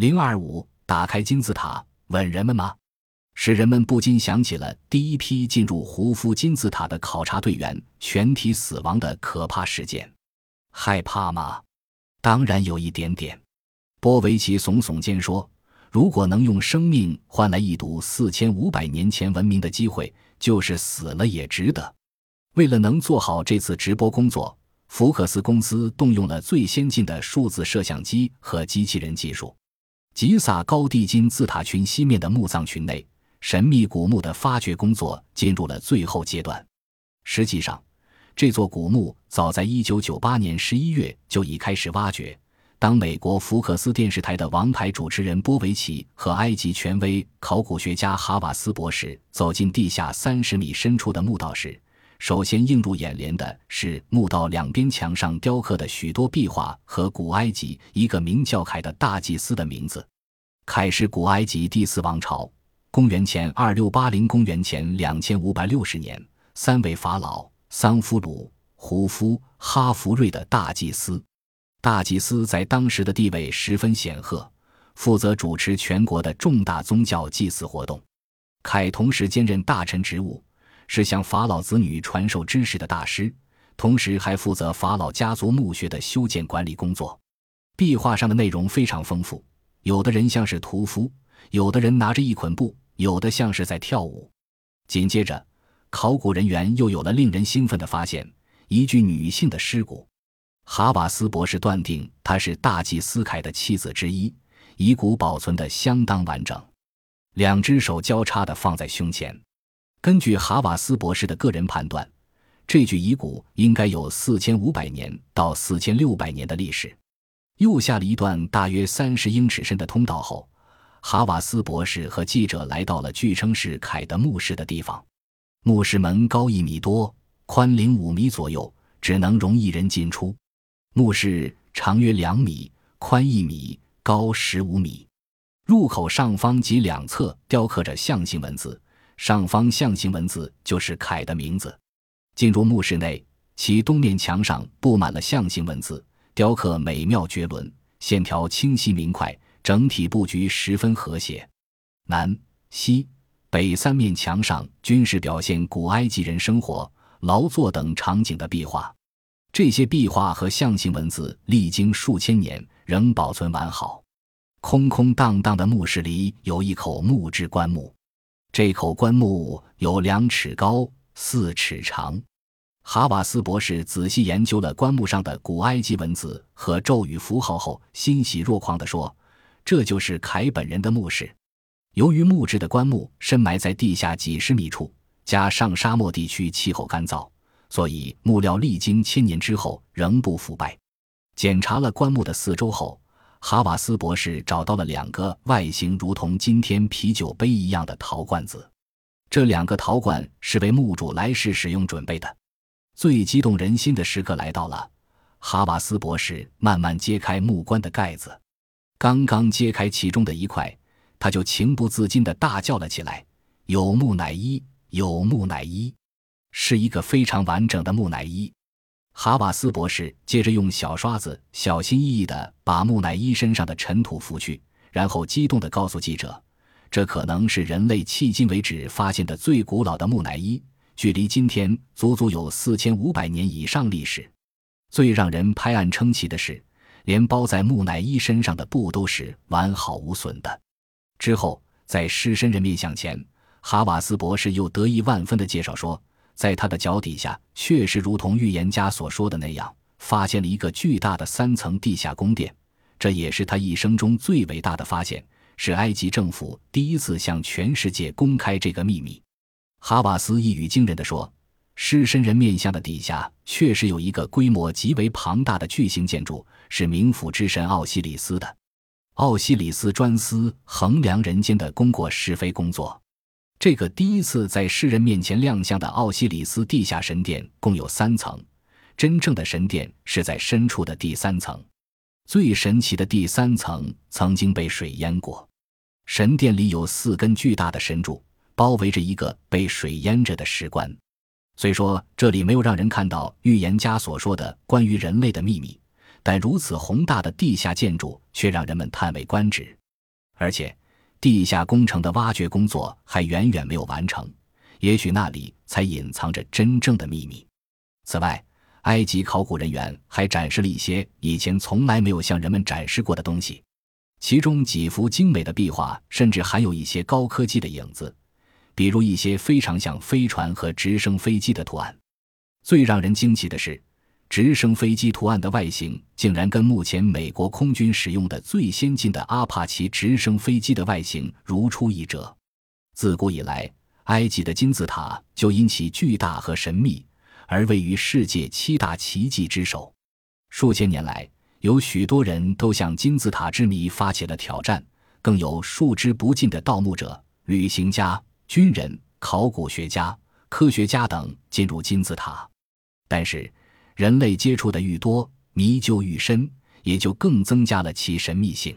零二五，打开金字塔，稳人们吗？使人们不禁想起了第一批进入胡夫金字塔的考察队员全体死亡的可怕事件。害怕吗？当然有一点点。波维奇耸耸肩说：“如果能用生命换来一睹四千五百年前文明的机会，就是死了也值得。”为了能做好这次直播工作，福克斯公司动用了最先进的数字摄像机和机器人技术。吉萨高地金字塔群西面的墓葬群内，神秘古墓的发掘工作进入了最后阶段。实际上，这座古墓早在1998年11月就已开始挖掘。当美国福克斯电视台的王牌主持人波维奇和埃及权威考古学家哈瓦斯博士走进地下30米深处的墓道时，首先映入眼帘的是墓道两边墙上雕刻的许多壁画和古埃及一个名叫凯的大祭司的名字。凯是古埃及第四王朝，公元前2680公元前2560年，三位法老桑夫鲁、胡夫、哈弗瑞的大祭司。大祭司在当时的地位十分显赫，负责主持全国的重大宗教祭祀活动。凯同时兼任大臣职务，是向法老子女传授知识的大师，同时还负责法老家族墓穴的修建管理工作。壁画上的内容非常丰富，有的人像是屠夫，有的人拿着一捆布，有的像是在跳舞。紧接着，考古人员又有了令人兴奋的发现：一具女性的尸骨。哈瓦斯博士断定她是大祭司凯的妻子之一，遗骨保存得相当完整，两只手交叉地放在胸前。根据哈瓦斯博士的个人判断，这具遗骨应该有四千五百年到四千六百年的历史。又下了一段大约三十英尺深的通道后，哈瓦斯博士和记者来到了据称是凯的墓室的地方。墓室门高一米多，宽零五米左右，只能容一人进出。墓室长约两米，宽一米，高十五米。入口上方及两侧雕刻着象形文字，上方象形文字就是凯的名字。进入墓室内，其东面墙上布满了象形文字，雕刻美妙绝伦，线条清晰明快，整体布局十分和谐。南、西、北三面墙上均是表现古埃及人生活、劳作等场景的壁画。这些壁画和象形文字历经数千年仍保存完好。空空荡荡的墓室里有一口木质棺木，这口棺木有两尺高、四尺长。哈瓦斯博士仔细研究了棺木上的古埃及文字和咒语符号后，欣喜若狂地说：“这就是凯本人的墓室。”由于木质的棺木深埋在地下几十米处，加上沙漠地区气候干燥。所以木料历经千年之后仍不腐败。检查了棺木的四周后，哈瓦斯博士找到了两个外形如同今天啤酒杯一样的陶罐子。这两个陶罐是为墓主来世使用准备的。最激动人心的时刻来到了，哈瓦斯博士慢慢揭开木棺的盖子，刚刚揭开其中的一块，他就情不自禁地大叫了起来：“有木乃伊！有木乃伊！”是一个非常完整的木乃伊。哈瓦斯博士接着用小刷子小心翼翼地把木乃伊身上的尘土拂去，然后激动地告诉记者：“这可能是人类迄今为止发现的最古老的木乃伊，距离今天足足有四千五百年以上历史。最让人拍案称奇的是，连包在木乃伊身上的布都是完好无损的。”之后，在狮身人面像前，哈瓦斯博士又得意万分地介绍说。在他的脚底下，确实如同预言家所说的那样，发现了一个巨大的三层地下宫殿。这也是他一生中最伟大的发现，是埃及政府第一次向全世界公开这个秘密。哈瓦斯一语惊人地说：“狮身人面像的底下确实有一个规模极为庞大的巨型建筑，是冥府之神奥西里斯的。奥西里斯专司衡量人间的功过是非工作。”这个第一次在世人面前亮相的奥西里斯地下神殿共有三层，真正的神殿是在深处的第三层。最神奇的第三层曾经被水淹过，神殿里有四根巨大的神柱包围着一个被水淹着的石棺。虽说这里没有让人看到预言家所说的关于人类的秘密，但如此宏大的地下建筑却让人们叹为观止。而且，地下工程的挖掘工作还远远没有完成，也许那里才隐藏着真正的秘密。此外，埃及考古人员还展示了一些以前从来没有向人们展示过的东西，其中几幅精美的壁画甚至含有一些高科技的影子，比如一些非常像飞船和直升飞机的图案。最让人惊奇的是，直升飞机图案的外形竟然跟目前美国空军使用的最先进的阿帕奇直升飞机的外形如出一辙。自古以来，埃及的金字塔就因其巨大和神秘。而位于世界七大奇迹之首，数千年来，有许多人都向金字塔之谜发起了挑战，更有数之不尽的盗墓者、旅行家、军人、考古学家、科学家等进入金字塔。但是，人类接触的愈多，迷就愈深，也就更增加了其神秘性。